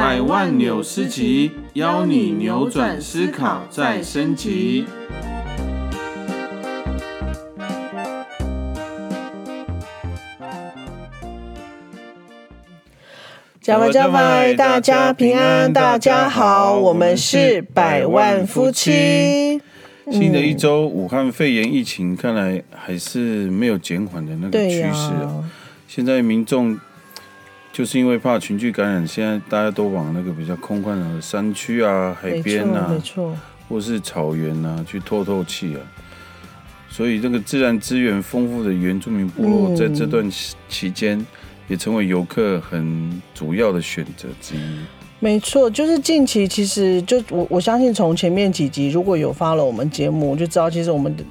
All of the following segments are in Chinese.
百万纽斯集，邀你扭转思考，再升级。加拜加拜，大家平安，大家好，我们是百万夫妻。新的一周，武汉肺炎疫情看来还是没有减缓的那个趋势啊。现在民众就是因为怕群聚感染，现在大家都往那个比较空旷的山区啊、海边啊，没错，或是草原啊去透透气啊。所以，这个自然资源丰富的原住民部落，在这段期间。也成为游客很主要的选择之一。没错，就是近期其实就我我相信从前面几集如果有发了我们节目，就知道其实我们的。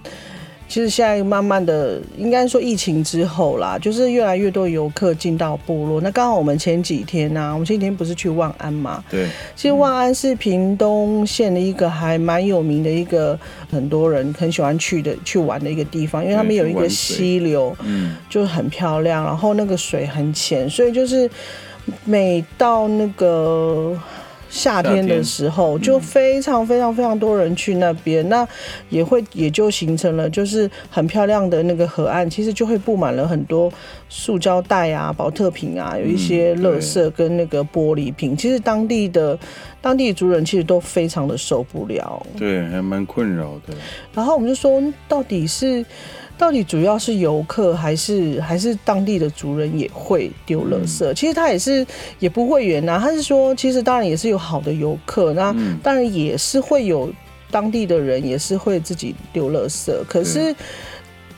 其实现在慢慢的，应该说疫情之后啦，就是越来越多游客进到部落。那刚好我们前几天呢，我们前几天不是去万安嘛？对。其实万安是屏东县的一个还蛮有名的一个，很多人很喜欢去的去玩的一个地方，因为他们有一个溪流，嗯，就很漂亮，然后那个水很浅，所以就是每到那个。夏天的时候就非常非常非常多人去那边，那也会也就形成了就是很漂亮的那个河岸，其实就会布满了很多塑胶袋啊、保特瓶啊，有一些垃圾跟那个玻璃瓶。其实当地的当地族人其实都非常的受不了，对，还蛮困扰的。然后我们就说，到底是。到底主要是游客还是还是当地的族人也会丢垃圾？其实他也是也不会远呐。他是说，其实当然也是有好的游客，那当然也是会有当地的人也是会自己丢垃圾。可是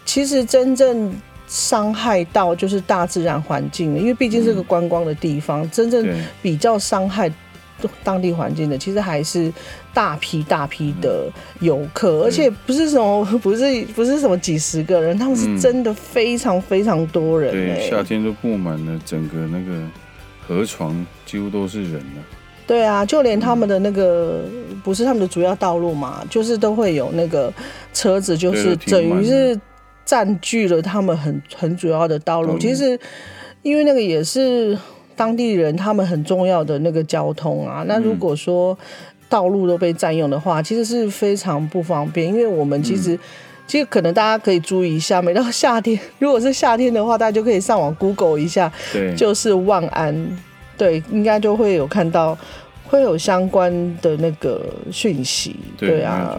其实真正伤害到就是大自然环境的，因为毕竟是个观光的地方，真正比较伤害。当地环境的，其实还是大批大批的游客，而且不是什么，不是不是什么几十个人，他们是真的非常非常多人。对，夏天都布满了整个那个河床，几乎都是人了。对啊，就连他们的那个不是他们的主要道路嘛，就是都会有那个车子，就是等于是占据了他们很很主要的道路。其实因为那个也是。当地人他们很重要的那个交通啊，那如果说道路都被占用的话，其实是非常不方便。因为我们其实其实可能大家可以注意一下，每到 夏天，如果是夏天的话，大家就可以上网 Google 一下，对，就是万安，对，应该就会有看到会有相关的那个讯息，对啊。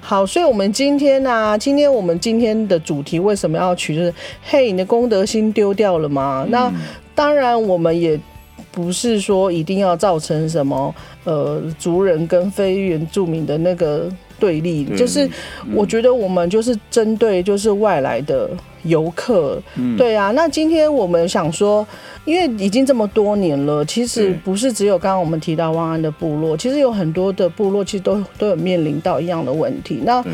好，所以我们今天呢，今天我们今天的主题为什么要取就是，嘿，你的功德心丢掉了吗？那当然，我们也不是说一定要造成什么呃族人跟非原住民的那个对立，就是我觉得我们就是针对就是外来的游客，对啊。那今天我们想说，因为已经这么多年了，其实不是只有刚刚我们提到万安的部落，其实有很多的部落其实都都有面临到一样的问题。那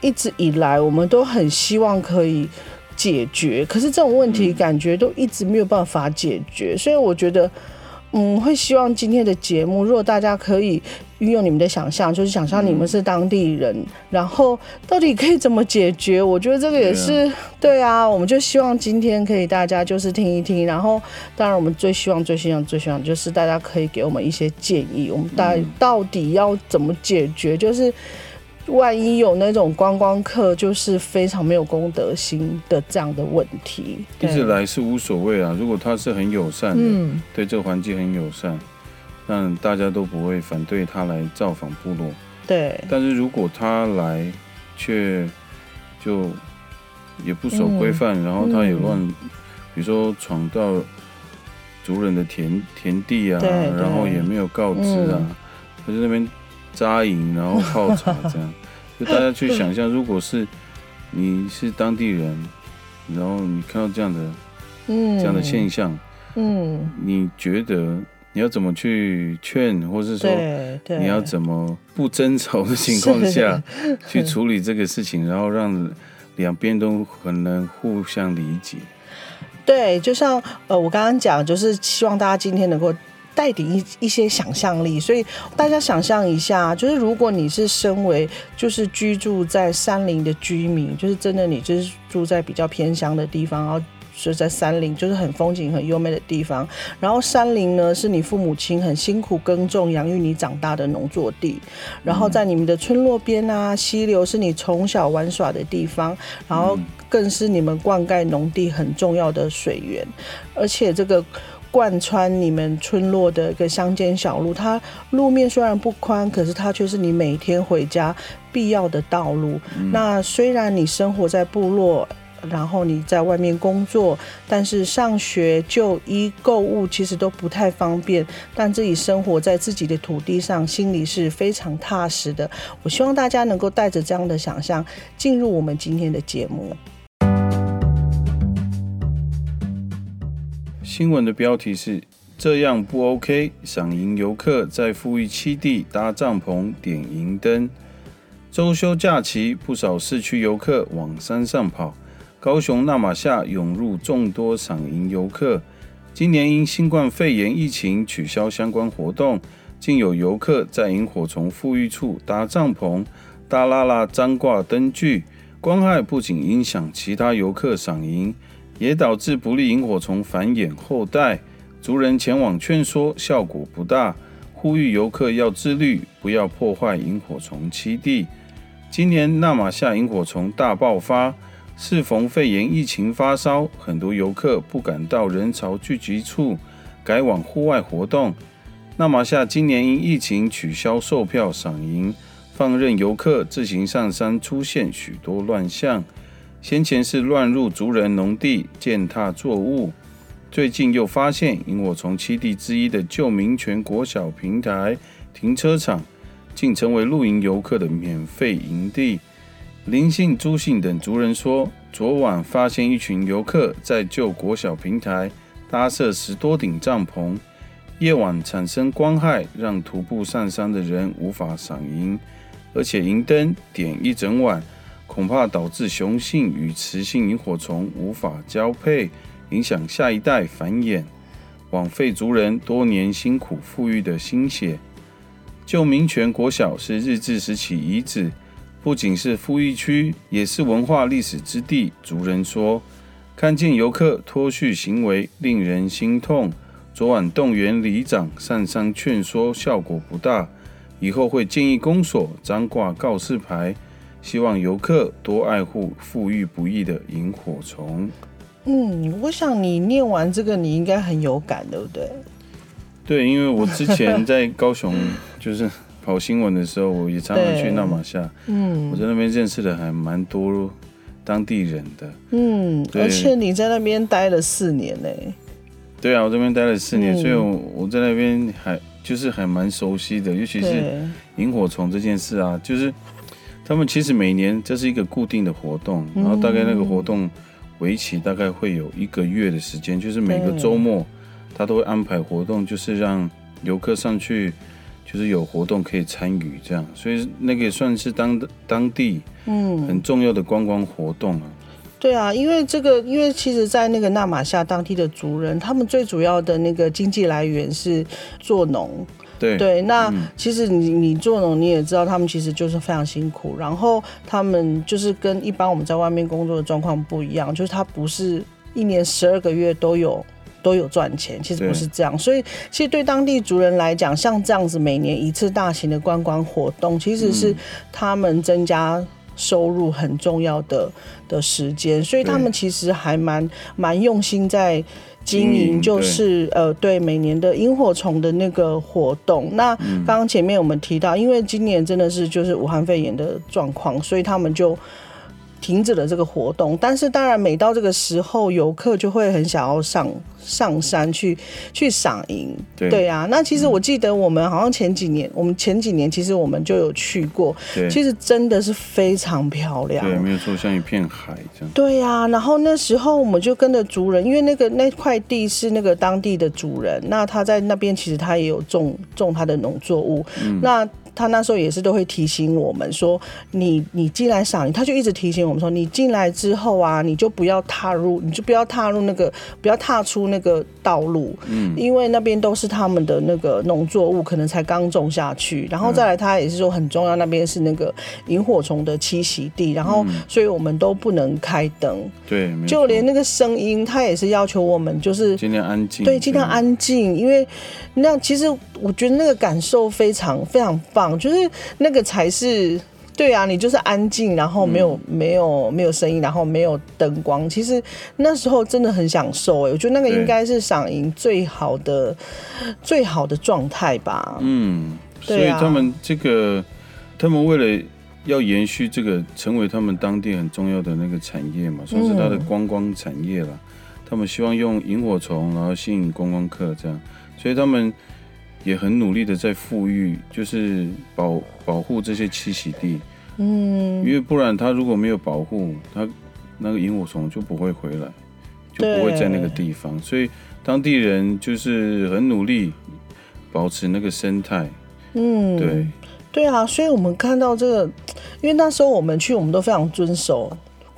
一直以来，我们都很希望可以。解决，可是这种问题感觉都一直没有办法解决，所以我觉得，嗯，会希望今天的节目，如果大家可以运用你们的想象，就是想象你们是当地人，然后到底可以怎么解决？我觉得这个也是对啊，我们就希望今天可以大家就是听一听，然后当然我们最希望、最希望、最希望就是大家可以给我们一些建议，我们大到底要怎么解决？就是。万一有那种观光客就是非常没有公德心的这样的问题，一直来是无所谓啊。如果他是很友善的，对这个环境很友善，那大家都不会反对他来造访部落。对。但是如果他来却就也不守规范，然后他也乱，比如说闯到族人的田田地啊，然后也没有告知啊，他在那边。扎营，然后泡茶，这样，就大家去想象，如果是你是当地人，然后你看到这样的，嗯，这样的现象，嗯，你觉得你要怎么去劝，或是说你要怎么不争吵的情况下 去处理这个事情，然后让两边都很能互相理解。对，就像呃，我刚刚讲，就是希望大家今天能够带点一一些想象力，所以大家想象一下，就是如果你是身为就是居住在山林的居民，就是真的你就是住在比较偏乡的地方，然后。就在山林，就是很风景很优美的地方。然后山林呢，是你父母亲很辛苦耕种、养育你长大的农作地。然后在你们的村落边啊，溪流是你从小玩耍的地方，然后更是你们灌溉农地很重要的水源。而且这个贯穿你们村落的一个乡间小路，它路面虽然不宽，可是它却是你每天回家必要的道路。那虽然你生活在部落。然后你在外面工作，但是上学、就医、购物其实都不太方便。但自己生活在自己的土地上，心里是非常踏实的。我希望大家能够带着这样的想象进入我们今天的节目。新闻的标题是：这样不 OK？赏银游客在富裕七地搭帐篷、点银灯。周休假期，不少市区游客往山上跑。高雄纳马夏涌入众多赏萤游客，今年因新冠肺炎疫情取消相关活动，竟有游客在萤火虫富裕处搭帐篷、大拉拉张挂灯具，光害不仅影响其他游客赏萤，也导致不利萤火虫繁衍后代。族人前往劝说，效果不大，呼吁游客要自律，不要破坏萤火虫栖地。今年纳马夏萤火虫大爆发。适逢肺炎疫情发烧，很多游客不敢到人潮聚集处，改往户外活动。纳马夏今年因疫情取消售票赏萤，放任游客自行上山，出现许多乱象。先前是乱入族人农地践踏作物，最近又发现萤火虫栖地之一的旧民权国小平台停车场，竟成为露营游客的免费营地。林姓、朱姓等族人说，昨晚发现一群游客在旧国小平台搭设十多顶帐篷，夜晚产生光害，让徒步上山的人无法赏萤，而且萤灯点一整晚，恐怕导致雄性与雌性萤火虫无法交配，影响下一代繁衍，枉费族人多年辛苦富裕的心血。旧民权国小是日治时期遗址。不仅是富裕区，也是文化历史之地。族人说，看见游客脱序行为，令人心痛。昨晚动员里长上山劝说，效果不大。以后会建议公所张挂告示牌，希望游客多爱护富裕不易的萤火虫。嗯，我想你念完这个，你应该很有感，对不对？对，因为我之前在高雄，就是。跑新闻的时候，我也常常去纳马夏。嗯，我在那边认识的还蛮多当地人的。嗯，而且你在那边待了四年呢。对啊，我这边待了四年，所以我我在那边还就是还蛮熟悉的，尤其是萤火虫这件事啊，就是他们其实每年这是一个固定的活动，然后大概那个活动为期大概会有一个月的时间，就是每个周末他都会安排活动，就是让游客上去。就是有活动可以参与，这样，所以那个也算是当当地嗯很重要的观光活动啊。对啊，因为这个，因为其实，在那个纳马夏当地的族人，他们最主要的那个经济来源是做农。对对，那其实你你做农，你也知道，他们其实就是非常辛苦。然后他们就是跟一般我们在外面工作的状况不一样，就是他不是一年十二个月都有。都有赚钱，其实不是这样，所以其实对当地族人来讲，像这样子每年一次大型的观光活动，其实是他们增加收入很重要的的时间，所以他们其实还蛮蛮用心在经营，就是呃对每年的萤火虫的那个活动。那刚刚前面我们提到，因为今年真的是就是武汉肺炎的状况，所以他们就。停止了这个活动，但是当然每到这个时候，游客就会很想要上上山去去赏萤。对对啊，那其实我记得我们好像前几年，我们前几年其实我们就有去过，对其实真的是非常漂亮。对，没有错，像一片海这样。对呀、然后那时候我们就跟着族人，因为那个那块地是那个当地的主人，那他在那边其实他也有种种他的农作物，嗯那。他那时候也是都会提醒我们说，你你进来赏，他就一直提醒我们说，你进来之后啊，你就不要踏入，你就不要踏入那个，不要踏出那个道路，嗯，因为那边都是他们的那个农作物，可能才刚种下去，然后再来，他也是说很重要，那边是那个萤火虫的栖息地，然后所以我们都不能开灯，对，就连那个声音，他也是要求我们就是尽量安静。对，尽量安静，因为那其实我觉得那个感受非常非常棒，就是那个才是。对啊，你就是安静，然后没有、没有没有声音，然后没有灯光。其实那时候真的很享受哎，我觉得那个应该是赏萤最好的最好的状态吧。嗯，所以他们这个，他们为了要延续这个，成为他们当地很重要的那个产业嘛，算是它的观光产业了。他们希望用萤火虫，然后吸引观光客，这样，所以他们也很努力的在富裕，就是保保护这些栖息地，嗯，因为不然它如果没有保护，它那个萤火虫就不会回来，就不会在那个地方。所以当地人就是很努力保持那个生态，嗯，对。对啊，所以我们看到这个，因为那时候我们去，我们都非常遵守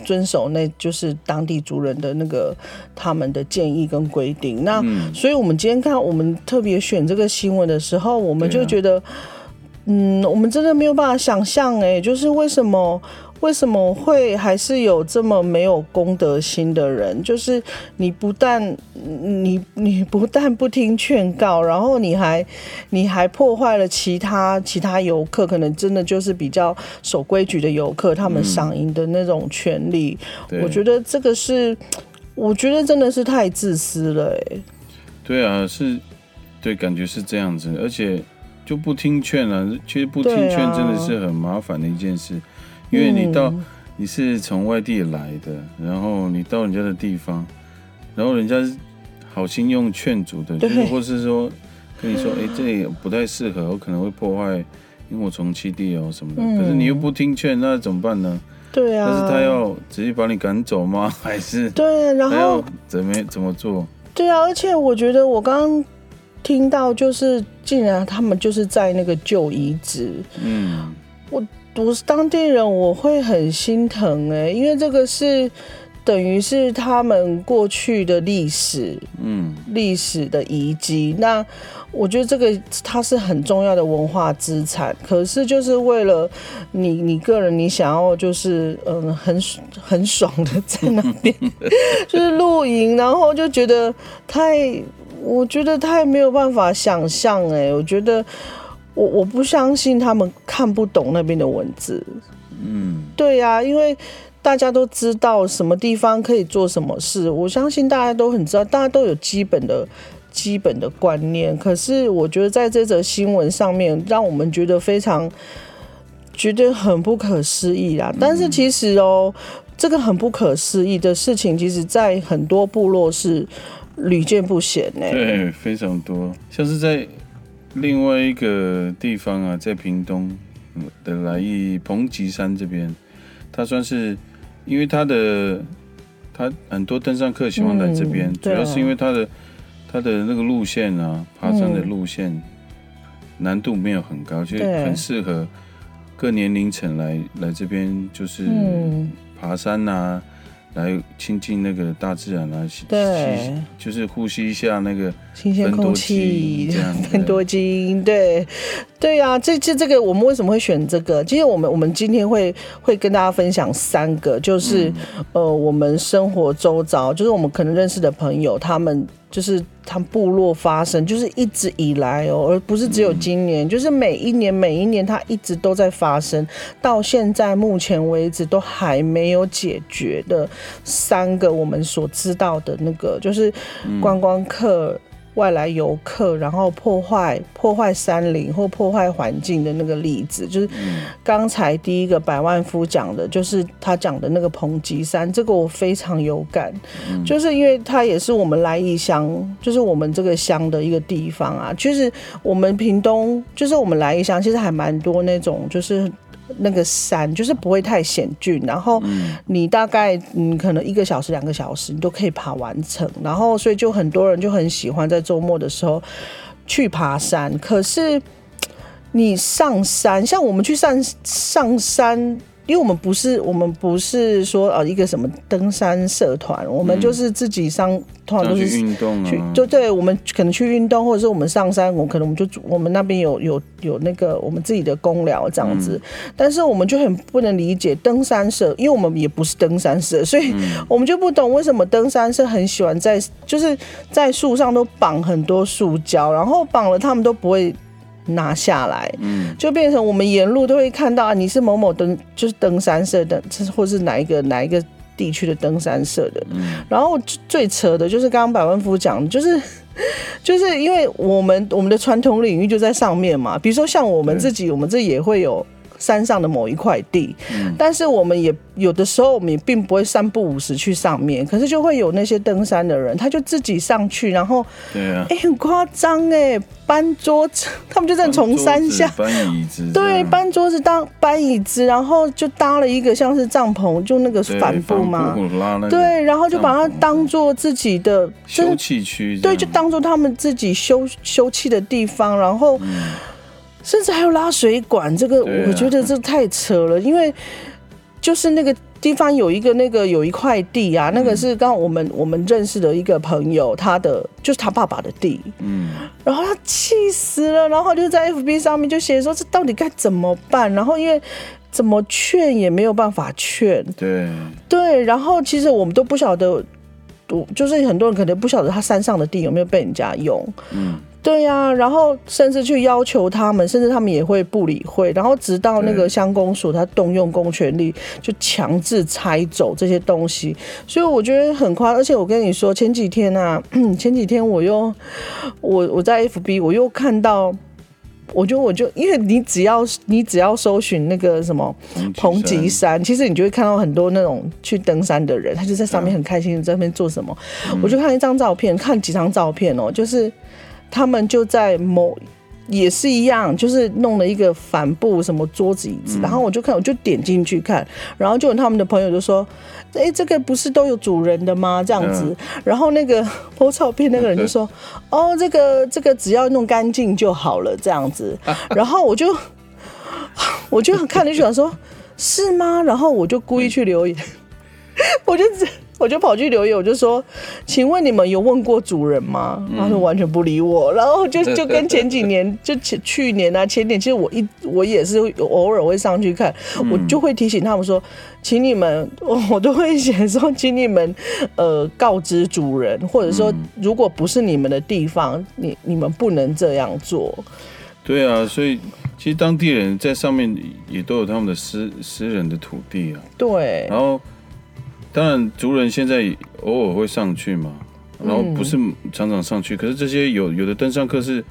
遵守那就是当地族人的那个他们的建议跟规定。那、嗯所以我们今天看我们特别选这个新闻的时候，我们就觉得，嗯，我们真的没有办法想象，哎，就是为什么。为什么会还是有这么没有公德心的人？就是你不但你你不但不听劝告，然后你还你还破坏了其他其他游客，可能真的就是比较守规矩的游客，他们赏银的那种权利。对我觉得这个是，我觉得真的是太自私了、哎，对啊，是，对，感觉是这样子，而且就不听劝啊。其实不听劝真的是很麻烦的一件事，因为你到、嗯你是从外地来的，然后你到人家的地方，然后人家是好心用劝阻的，就是或是说跟你说，哎、这里不太适合，我可能会破坏萤火虫栖地哦什么的。嗯可是你又不听劝，那怎么办呢？对啊，但是他要直接把你赶走吗？还是对，然后怎么怎么做？对啊，而且我觉得我刚刚听到，就是竟然他们就是在那个旧遗址，嗯，我是当地人，我会很心疼哎、因为这个是等于是他们过去的历史，嗯，历史的遗迹。那我觉得这个它是很重要的文化资产，可是就是为了你你个人，你想要就是嗯很很爽的在那边 就是露营，然后就觉得太，我觉得太没有办法想象哎、我觉得。我我不相信他们看不懂那边的文字，嗯，对呀、因为大家都知道什么地方可以做什么事，我相信大家都很知道，大家都有基本的基本的观念。可是我觉得在这则新闻上面，让我们觉得非常觉得很不可思议啦。但是其实哦，这个很不可思议的事情，其实在很多部落是屡见不鲜呢、对，非常多，像是在另外一个地方啊，在屏东嗯的来义彭吉山这边，它算是因为它的它很多登山客喜欢来这边，主要是因为它的它的那个路线啊，爬山的嗯路线、难度没有很高，就对很适合各年龄层来来这边，就是嗯。爬山啊。来亲近那个大自然啊，吸对。吸就是呼吸一下那个新鲜空气很 多金，对，对呀、这这这个我们为什么会选这个？其实我们我们今天会会跟大家分享三个，就是、呃，我们生活周遭，就是我们可能认识的朋友，他们就是他们部落发生，就是一直以来哦，而不是只有今年，就是每一年每一年它一直都在发生，到现在目前为止都还没有解决的三个我们所知道的那个，就是观光客。外来游客，然后破坏破坏山林或破坏环境的那个例子，就是刚才第一个百万夫讲的，就是他讲的那个彭吉山，这个我非常有感，就是因为它也是我们来义乡，就是我们这个乡的一个地方啊。其实我们屏东，就是我们来义乡，其实还蛮多那种就是。那个山就是不会太险峻，然后你大概嗯可能一个小时两个小时你都可以爬完成，然后所以就很多人就很喜欢在周末的时候去爬山。可是你上山，像我们去上上山。因为我们不是我们不是说呃一个什么登山社团，我们就是自己上，通常都是运动去，就对我们可能去运动，或者是我们上山，我可能我们就我们那边有有有那个我们自己的公聊这样子，但是我们就很不能理解登山社，因为我们也不是登山社，所以 我们就不懂为什么登山社很喜欢在就是在树上都绑很多塑胶，然后绑了他们都不会。拿下来，嗯，就变成我们沿路都会看到啊，你是某某登，就是登山社的，或是哪一个哪一个地区的登山社的。嗯，然后最扯的就是刚刚百万夫讲，就是 就是因为我们我们的传统领域就在上面嘛，比如说像我们自己，我们这也会有。山上的某一块地，但是我们也有的时候，我们也并不会三不五时去上面，可是就会有那些登山的人，他就自己上去，然后，对啊，哎，很夸张哎，搬桌子，他们就在从山下搬椅子，对，搬桌子当搬椅子，然后就搭了一个像是帐篷，就那个帆布嘛，对，然后就把它当做自己的休憩区，对，就当做他们自己休休憩的地方，然后。甚至还有拉水管，这个我觉得这太扯了，因为就是那个地方有一个那个有一块地啊，那个是刚我们我们认识的一个朋友，他的就是他爸爸的地，嗯，然后他气死了，然后就在 FB 上面就写说这到底该怎么办，然后因为怎么劝也没有办法劝，对。对，然后其实我们都不晓得，我就是很多人可能不晓得他山上的地有没有被人家用，嗯。对呀，然后甚至去要求他们，甚至他们也会不理会，然后直到那个乡公所他动用公权力，就强制拆走这些东西。所以我觉得很夸，而且我跟你说，前几天啊，前几天我又我我在 FB 我又看到，我就我就因为你只要你只要搜寻那个什么彭吉山，其实你就会看到很多那种去登山的人，他就在上面很开心在那边做什么。我就看一张照片，看几张照片哦，就是。他们就在某也是一样，就是弄了一个帆布什么桌子椅子，然后我就看，我就点进去看，然后就有他们的朋友就说：“哎，这个不是都有主人的吗？”这样子，然后那个 拍照片那个人就说：“哦，这个这个只要弄干净就好了。”这样子，然后我就我就看了就想说：“是吗？”然后我就故意去留言，我就。我就跑去留言，我就说：“请问你们有问过主人吗？”他说完全不理我，然后就就跟前几年，就前去年啊，前年，其实我一我也是偶尔会上去看，我就会提醒他们说：“请你们，我都会写说，请你们呃告知主人，或者说如果不是你们的地方，你你们不能这样做。”对啊，所以其实当地人在上面也都有他们的私私人的土地啊。对，然后。当然，族人现在偶尔会上去嘛，然后不是常常上去。可是这些有有的登山客是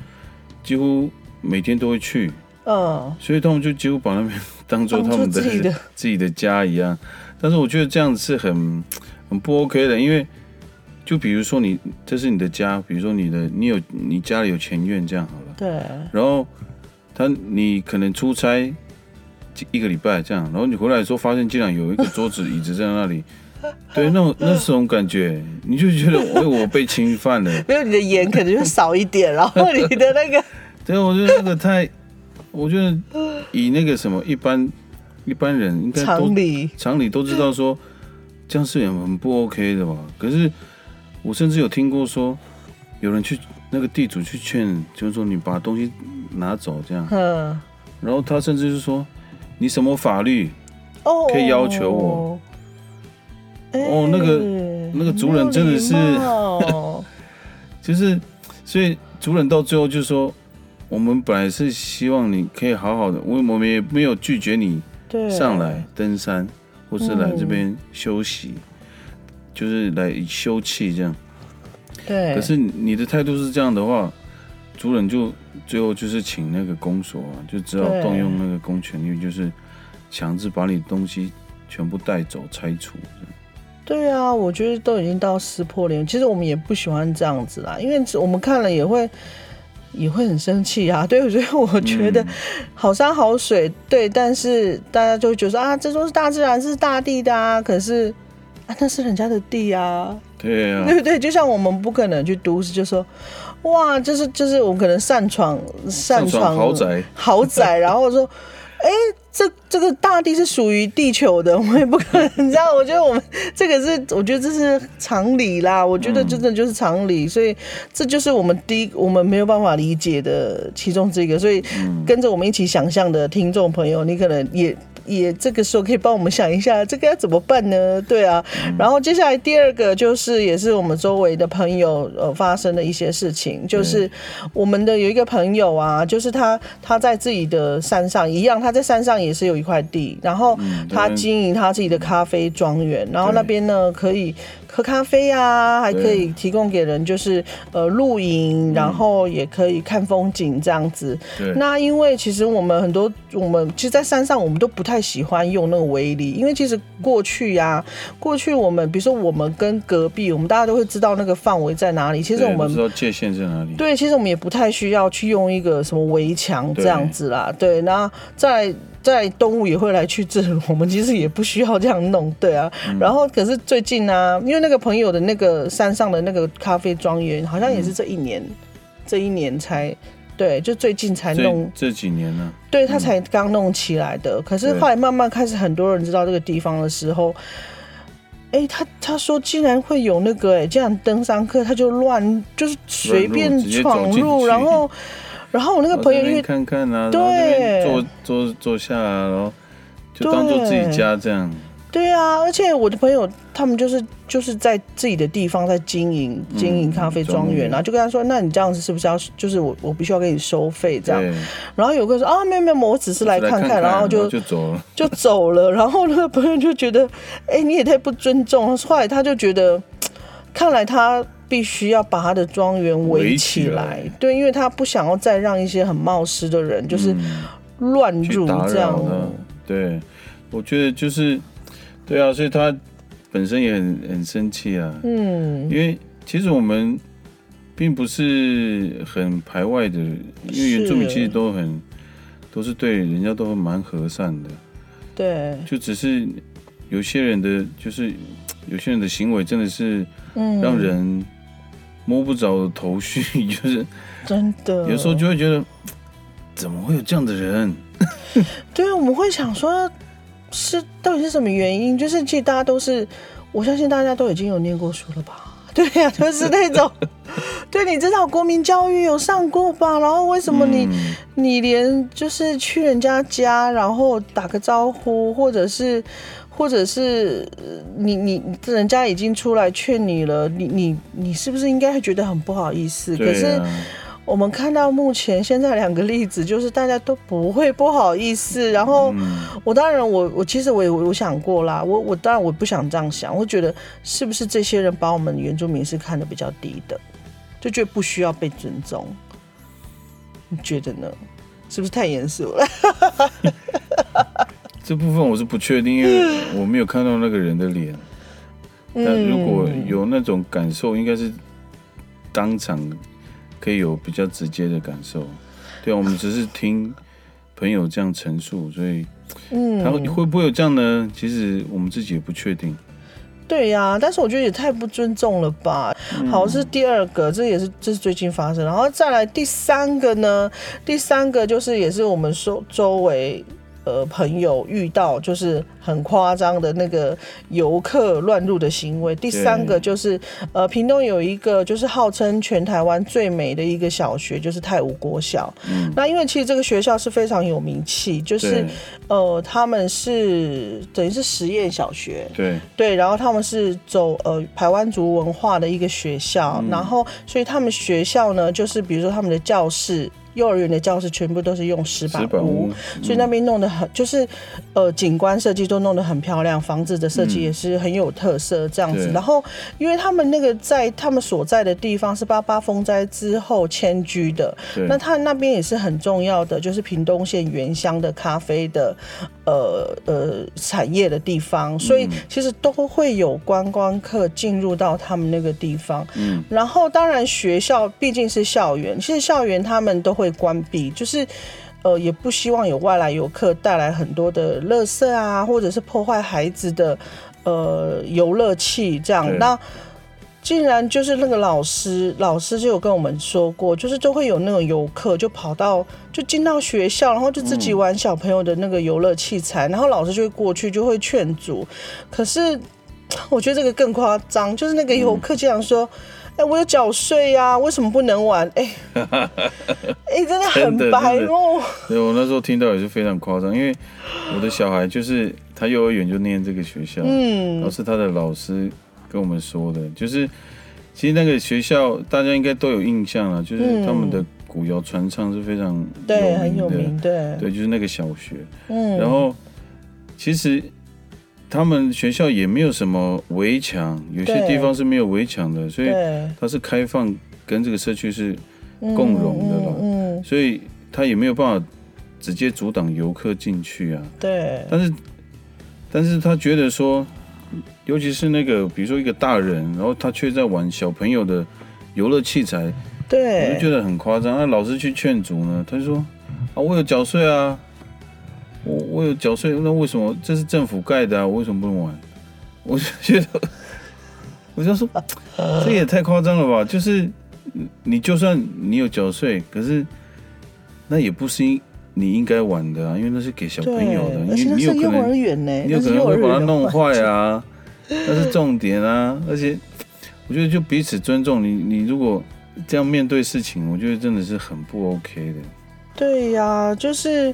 几乎每天都会去，嗯，所以他们就几乎把那边当做他们的 自己的家一样。但是我觉得这样子是很很不 OK 的，因为就比如说你这是你的家，比如说你的你有你家里有前院这样好了，对，然后他你可能出差一个礼拜这样，然后你回来的时候发现竟然有一个桌子椅子在那里。对，那种那种感觉，你就觉得我 我被侵犯了。没有你的盐可能就少一点，然后你的那个，对，我觉得那个太，我觉得以那个什么一般一般人应该常理常理都知道说这样是很很不 OK 的吧？可是我甚至有听过说有人去那个地主去劝，就是说你把东西拿走这样，嗯，然后他甚至是说你什么法律可以要求我？哦，那个那个族人真的是，就是，所以族人到最后就说，我们本来是希望你可以好好的，我我们也没有拒绝你上来登山，或是来这边休息，就是来休憩这样。对。可是你的态度是这样的话，族人就最后就是请那个公所啊，就只好动用那个公权力，就是强制把你东西全部带走、拆除。对啊，我觉得都已经到撕破脸，其实我们也不喜欢这样子啦，因为我们看了也会也会很生气啊。对，所以我觉得好山好水，对，但是大家就会觉得啊，这都是大自然，是大地的啊，可是啊，那是人家的地啊，对啊，对不对？就像我们不可能去都市，就说哇，就是就是我们可能擅闯擅闯豪宅 豪宅，然后说哎。这这个大地是属于地球的，我也不可能，你知道？我觉得我们这个是，我觉得这是常理啦。我觉得真的就是常理，所以这就是我们第一我们没有办法理解的其中这个。所以跟着我们一起想象的听众朋友，你可能也。也这个时候可以帮我们想一下，这个要怎么办呢？对啊，然后接下来第二个就是也是我们周围的朋友呃发生的一些事情，就是我们的有一个朋友啊，就是他他在自己的山上一样，他在山上也是有一块地，然后他经营他自己的咖啡庄园，然后那边呢可以。喝咖啡啊，还可以提供给人，就是呃露营，然后也可以看风景这样子。那因为其实我们很多，我们其实，在山上我们都不太喜欢用那个围篱，因为其实过去呀，过去我们比如说我们跟隔壁，我们大家都会知道那个范围在哪里。其实我们知道界限在哪里。对，其实我们也不太需要去用一个什么围墙这样子啦。对，那在。在动物也会来去这，我们其实也不需要这样弄，对啊。然后可是最近呢，因为那个朋友的那个山上的那个咖啡庄园，好像也是这一年，这一年才对，就最近才弄。这几年呢？对他才刚弄起来的。可是后来慢慢开始很多人知道这个地方的时候，哎，他他说竟然会有那个哎，这样登山客他就乱就是随便闯入，然后。然后我那个朋友因为看看啊，对，坐坐坐下然后就当做自己家这样。对啊，而且我的朋友他们就是就是在自己的地方在经营经营咖啡庄园啊，就跟他说：“那你这样子是不是要就是我我必须要给你收费这样？”然后有个说：“啊，没有没有，我只是来看看。”然后就就走了，就走了。然后那个朋友就觉得：“哎，你也太不尊重了。”后来他就觉得，看来他。必须要把他的庄园围起来，对，因为他不想要再让一些很冒失的人就是乱入这样。对，我觉得就是，对啊，所以他本身也很很生气啊。嗯，因为其实我们并不是很排外的，因为原住民其实都很都是对人家都蛮和善的。对，就只是有些人的就是有些人的行为真的是让人。摸不着头绪，就是真的。有时候就会觉得，怎么会有这样的人？对啊，我们会想说，是到底是什么原因？就是其实大家都是，我相信大家都已经有念过书了吧？对呀，就是那种，对，你知道国民教育有上过吧？然后为什么你你连就是去人家家，然后打个招呼，或者是？或者是你你人家已经出来劝你了，你你你是不是应该会觉得很不好意思？可是我们看到目前现在两个例子，就是大家都不会不好意思。然后我当然我我其实我也我想过啦，我我当然我不想这样想，我觉得是不是这些人把我们原住民是看得比较低的，就觉得不需要被尊重？你觉得呢？是不是太严肃了？这部分我是不确定，因为我没有看到那个人的脸。但如果有那种感受，应该是当场可以有比较直接的感受。对啊，我们只是听朋友这样陈述，所以，嗯，他会不会有这样呢？其实我们自己也不确定。对呀，但是我觉得也太不尊重了吧。好，是第二个，这也是这是最近发生，然后再来第三个呢？第三个就是也是我们说周围。呃，朋友遇到就是很夸张的那个游客乱入的行为。第三个就是，呃，屏东有一个就是号称全台湾最美的一个小学，就是太武国小。嗯。那因为其实这个学校是非常有名气，就是呃，他们是等于是实验小学。对。对，然后他们是走呃台湾族文化的一个学校，然后所以他们学校呢，就是比如说他们的教室。幼儿园的教室全部都是用石板屋，所以那边弄得很就是，呃，景观设计都都弄得很漂亮，房子的设计也是很有特色这样子。然后，因为他们那个在他们所在的地方是八八风灾之后迁居的，那他那边也是很重要的，就是屏东县原乡的咖啡的呃呃产业的地方，所以其实都会有观光客进入到他们那个地方。嗯，然后当然学校毕竟是校园，其实校园他们都会关闭，就是。呃，也不希望有外来游客带来很多的垃圾啊，或者是破坏孩子的呃游乐器这样。那竟然就是那个老师，老师就有跟我们说过，就是都会有那种游客就跑到就进到学校，然后就自己玩小朋友的那个游乐器材，然后老师就会过去就会劝阻。可是我觉得这个更夸张，就是那个游客竟然说。哎，我有缴税呀，为什么不能玩？哎，哎，真的很白目。对，我那时候听到也是非常夸张，因为我的小孩就是他幼儿园就念这个学校，嗯，而是他的老师跟我们说的，就是其实那个学校大家应该都有印象了，就是他们的古谣传唱是非常对很有名，对对，就是那个小学，嗯，然后其实。他们学校也没有什么围墙，有些地方是没有围墙的，所以它是开放，跟这个社区是共融的了。嗯，所以他也没有办法直接阻挡游客进去啊。对。但是，但是他觉得说，尤其是那个，比如说一个大人，然后他却在玩小朋友的游乐器材，对，我就觉得很夸张。那老师去劝阻呢，他就说啊，我有缴税啊。我我有缴税，那为什么这是政府盖的啊？我为什么不能玩？我就觉得，我就说，这也太夸张了吧！就是你就算你有缴税，可是那也不是你应该玩的啊，因为那是给小朋友的，你你有可能，你有可能会把它弄坏啊，那是重点啊！而且我觉得就彼此尊重，你你如果这样面对事情，我觉得真的是很不 OK 的。对呀，就是，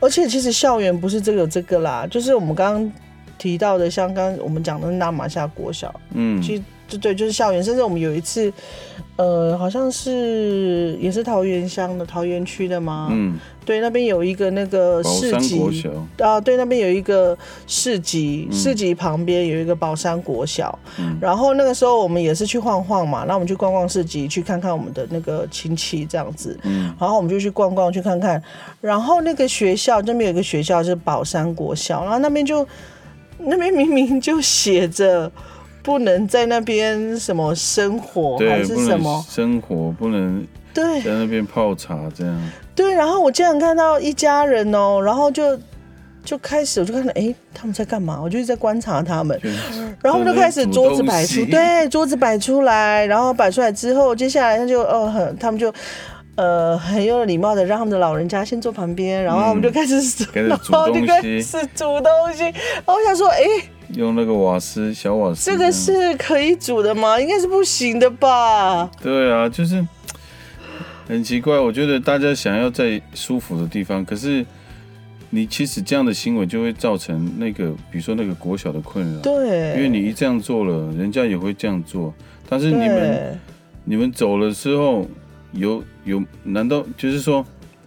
而且其实校园不是这个这个啦，就是我们刚刚提到的，像刚我们讲的纳马夏国小，嗯，其实就对，就是校园，甚至我们有一次。呃，好像是也是桃园乡的桃园区的吗？嗯，对，那边有一个那个市集啊，对，那边有一个市集，市集旁边有一个宝山国小。嗯，然后那个时候我们也是去晃晃嘛，那我们去逛逛市集，去看看我们的那个亲戚这样子。嗯，然后我们就去逛逛，去看看。然后那个学校那边有一个学校是宝山国小，然后那边就那边明明就写着。不能在那边什么生活还是什么？生活不能对。在那边泡茶这样。对，然后我竟然看到一家人哦，然后就就开始我就看到哎他们在干嘛？我就在观察他们，然后就开始桌子摆出对桌子摆出来，然后摆出来之后，接下来他就哦很他们就呃很有礼貌的让他们的老人家先坐旁边，然后我们就开始 然后就开始煮东西，然后我想说哎。用那个瓦斯小瓦斯，这个是可以煮的吗？应该是不行的吧？对啊，就是很奇怪。我觉得大家想要在舒服的地方，可是你其实这样的行为就会造成那个，比如说那个国小的困扰。对，因为你一这样做了，人家也会这样做。但是你们你们走了之后，有有难道就是说，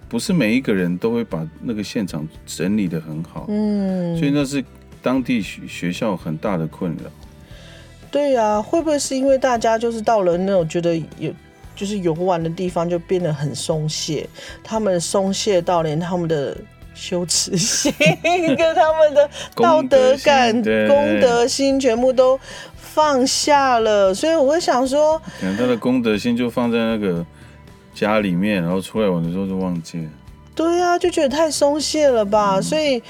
不是每一个人都会把那个现场整理的很好？嗯，所以那是。当地学学校很大的困扰，对呀，会不会是因为大家就是到了那种觉得有就是游玩的地方就变得很松懈，他们松懈到连他们的羞耻心跟他们的道德感、公德心全部都放下了，所以我会想说，可能他的公德心就放在那个家里面，然后出来玩的时候就忘记了，对呀，就觉得太松懈了吧，所以。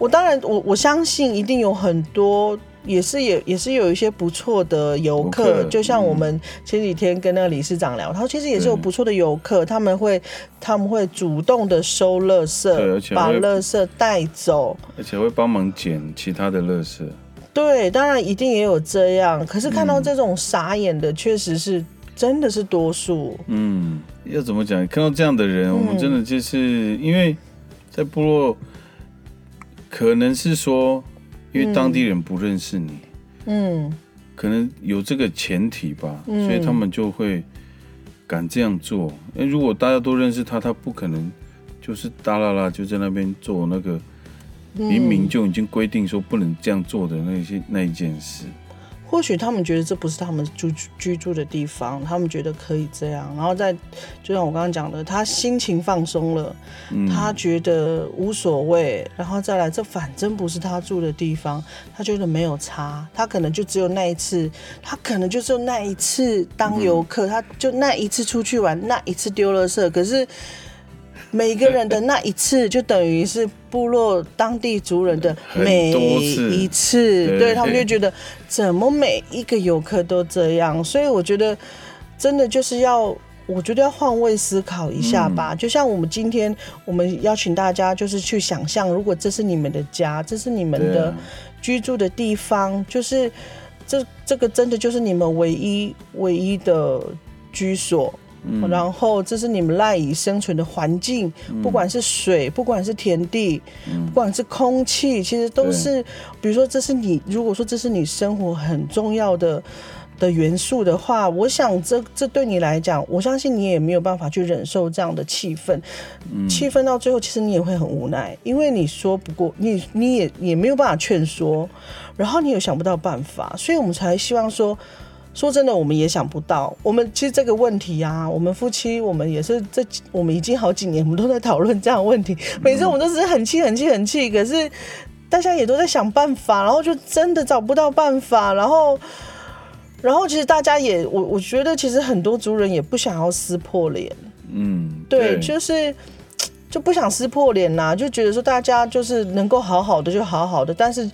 我当然，我我相信一定有很多，也是也也是有一些不错的游客，就像我们前几天跟那个理事长聊，他说其实也是有不错的游客，他们会他们会主动的收垃圾，把垃圾带走，而且会帮忙捡其他的垃圾。对，当然一定也有这样，可是看到这种傻眼的，确实是真的是多数。嗯，要怎么讲？看到这样的人，我们真的就是因为在部落。可能是说，因为当地人不认识你，嗯，可能有这个前提吧，所以他们就会敢这样做。那如果大家都认识他，他不可能就是哒啦啦就在那边做那个明明就已经规定说不能这样做的那些那一件事。或许他们觉得这不是他们住居住的地方，他们觉得可以这样，然后在就像我刚刚讲的，他心情放松了，他觉得无所谓，然后再来，这反正不是他住的地方，他觉得没有差，他可能就只有那一次，他可能就只有那一次当游客，他就那一次出去玩，那一次丢了色，可是。每个人的那一次，就等于是部落当地族人的每一次，对他们就觉得怎么每一个游客都这样，所以我觉得真的就是要，我觉得要换位思考一下吧。就像我们今天，我们邀请大家就是去想象，如果这是你们的家，这是你们的居住的地方，就是这这个真的就是你们唯一唯一的居所。然后这是你们赖以生存的环境，不管是水，不管是田地，不管是空气，其实都是。比如说，这是你如果说这是你生活很重要的的元素的话，我想这这对你来讲，我相信你也没有办法去忍受这样的气氛。气氛到最后，其实你也会很无奈，因为你说不过，你你也也没有办法劝说，然后你也想不到办法，所以我们才希望说。说真的，我们也想不到。我们其实这个问题啊，我们夫妻，我们也是这，我们已经好几年，我们都在讨论这样的问题。每次我们都是很气、很气、很气，可是大家也都在想办法，然后就真的找不到办法。然后，然后其实大家也，我我觉得其实很多族人也不想要撕破脸。嗯，对，就是就不想撕破脸呐，就觉得说大家就是能够好好的就好好的，但是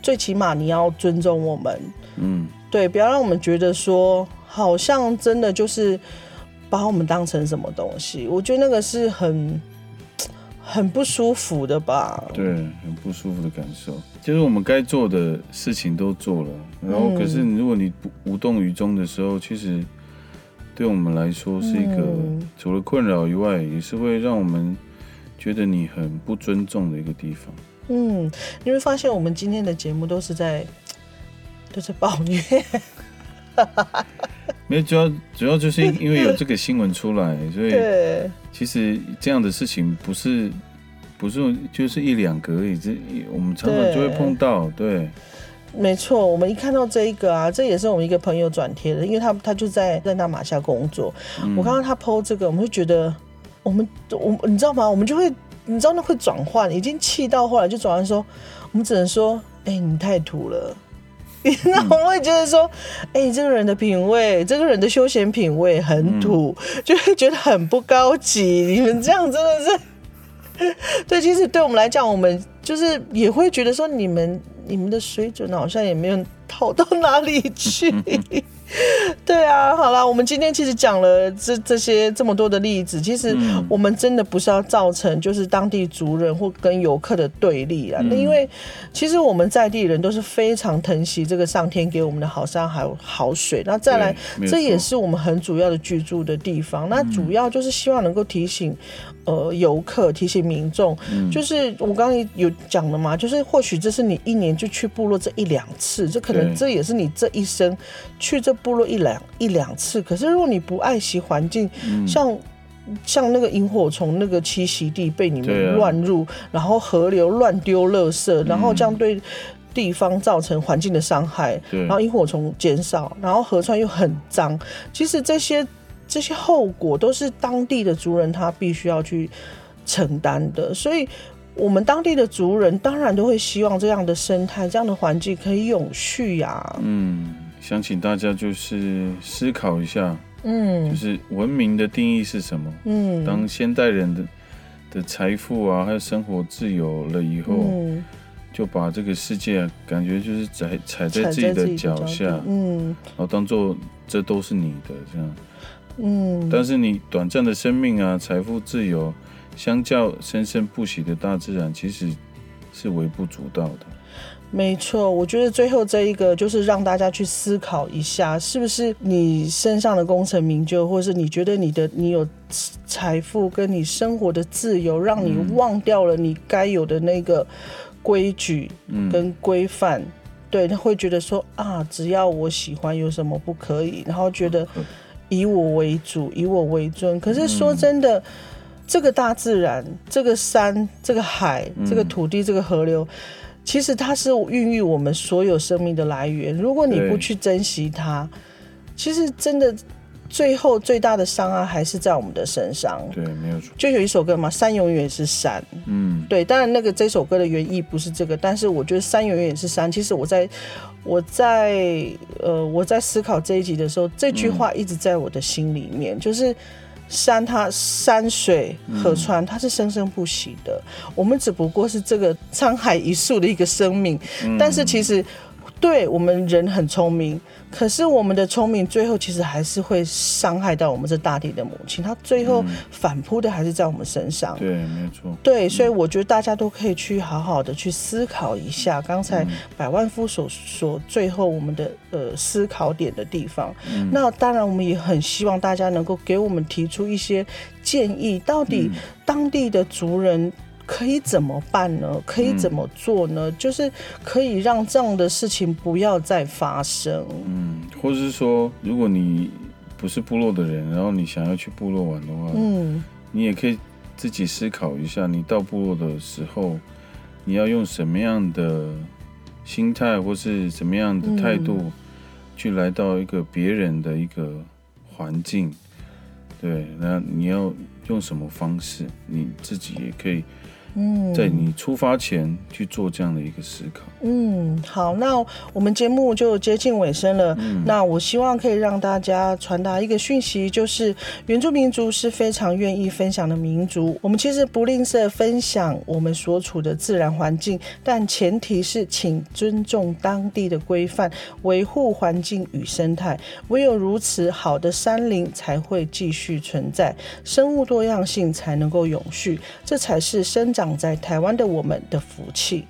最起码你要尊重我们。嗯。对，不要让我们觉得说，好像真的就是把我们当成什么东西。我觉得那个是很很不舒服的吧。对，很不舒服的感受。就是我们该做的事情都做了，然后可是如果你不无动于衷的时候，其实对我们来说是一个除了困扰以外，也是会让我们觉得你很不尊重的一个地方。嗯，你会发现我们今天的节目都是在。就是抱怨，没有主要主要就是因为有这个新闻出来，所以其实这样的事情不是不是就是一两个而已，这我们常常就会碰到。对，没错，我们一看到这一个啊，这也是我们一个朋友转贴的，因为他他就在在那马下工作，我看到他 PO 这个，我们会觉得我们我你知道吗？我们就会你知道那会转换，已经气到后来就转换说，我们只能说，哎，你太土了。那我会觉得说，哎，这个人的品味，这个人的休闲品味很土，就会觉得很不高级。你们这样真的是，对，其实对我们来讲，我们就是也会觉得说，你们你们的水准好像也没有好到哪里去。对啊，好了，我们今天其实讲了这这些这么多的例子，其实我们真的不是要造成就是当地族人或跟游客的对立啊。那因为其实我们在地人都是非常疼惜这个上天给我们的好山还有好水。那再来，这也是我们很主要的居住的地方。那主要就是希望能够提醒呃游客，提醒民众，就是我刚刚有讲了嘛，就是或许这是你一年就去部落这一两次，这可能这也是你这一生去这。部落一两一两次，可是如果你不爱惜环境，像像那个萤火虫那个栖息地被你们乱入，然后河流乱丢垃圾，然后这样对地方造成环境的伤害，然后萤火虫减少，然后河川又很脏，其实这些这些后果都是当地的族人他必须要去承担的，所以我们当地的族人当然都会希望这样的生态、这样的环境可以永续呀。嗯。想请大家就是思考一下，嗯，就是文明的定义是什么？嗯，当现代人的的财富啊，还有生活自由了以后，就把这个世界感觉就是踩踩在自己的脚下，嗯，然后当做这都是你的这样，嗯，但是你短暂的生命啊，财富自由，相较生生不息的大自然，其实是微不足道的。没错，我觉得最后这一个就是让大家去思考一下，是不是你身上的功成名就，或是你觉得你的你有财富跟你生活的自由，让你忘掉了你该有的那个规矩跟规范，对他会觉得说啊，只要我喜欢，有什么不可以？然后觉得以我为主，以我为尊。可是说真的。这个大自然，这个山，这个海，这个土地，这个河流，其实它是孕育我们所有生命的来源。如果你不去珍惜它，其实真的。最后最大的伤害还是在我们的身上。对，没有错。就有一首歌嘛，“山永远是山”。嗯，对。当然，那个这首歌的原意不是这个，但是我觉得“山永远是山”。其实我在我在呃我在思考这一集的时候，这句话一直在我的心里面。就是山，它山水河川，它是生生不息的。我们只不过是这个沧海一粟的一个生命，但是其实对我们人很聪明。可是我们的聪明最后其实还是会伤害到我们这大地的母亲，她最后反扑的还是在我们身上。对，没错。对，所以我觉得大家都可以去好好的去思考一下刚才百万夫所说最后我们的呃思考点的地方。那当然，我们也很希望大家能够给我们提出一些建议，到底当地的族人。可以怎么办呢？可以怎么做呢？就是可以让这样的事情不要再发生。嗯，或者是说，如果你不是部落的人，然后你想要去部落玩的话，嗯，你也可以自己思考一下，你到部落的时候，你要用什么样的心态或是什么样的态度去来到一个别人的一个环境。对，那你要用什么方式？你自己也可以。嗯，在你出发前去做这样的一个思考。嗯，好，那我们节目就接近尾声了。嗯，那我希望可以让大家传达一个讯息，就是原住民族是非常愿意分享的民族。我们其实不吝啬分享我们所处的自然环境，但前提是请尊重当地的规范，维护环境与生态。唯有如此，好的山林才会继续存在，生物多样性才能够永续，这才是生长。在台湾的我们的福气。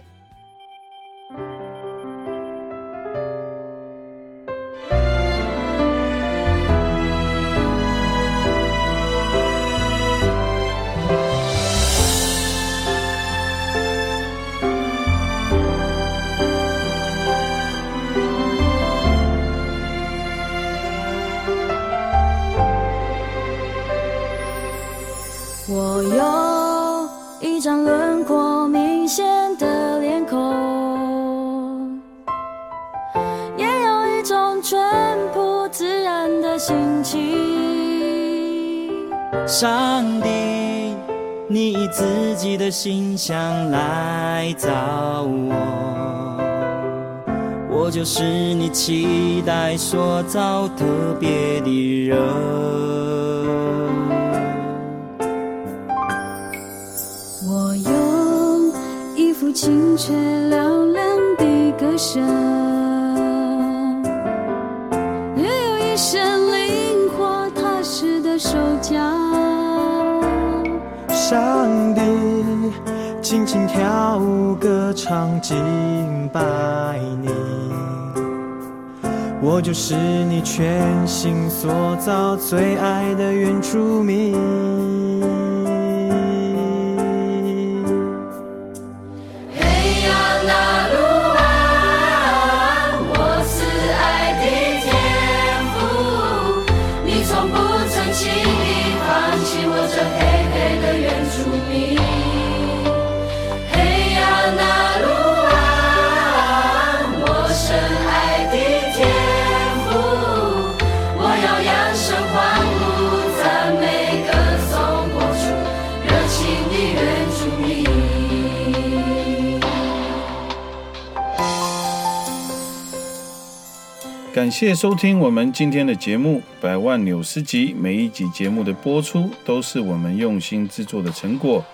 一张轮廓明显的脸孔，也有一种淳朴自然的心情。上帝，你以自己的形象来造我，我就是你期待塑造特别的人。一副清澈嘹亮的歌声，也有一身灵活踏实的手脚。上帝，轻轻跳舞，歌唱敬拜你。我就是你全心所造最爱的原住民。感谢收听我们今天的节目《百万纽斯集》，每一集节目的播出都是我们用心制作的成果。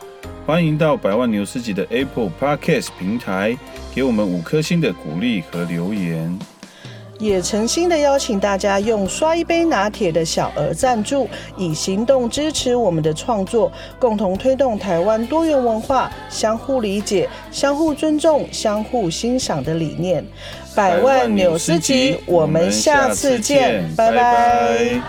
欢迎到百万纽斯集的 Apple Podcast 平台给我们五颗星的鼓励和留言。也诚心的邀请大家用刷一杯拿铁的小额赞助，以行动支持我们的创作，共同推动台湾多元文化相互理解、相互尊重、相互欣赏的理念。百万纽斯集，我们下次见，拜拜。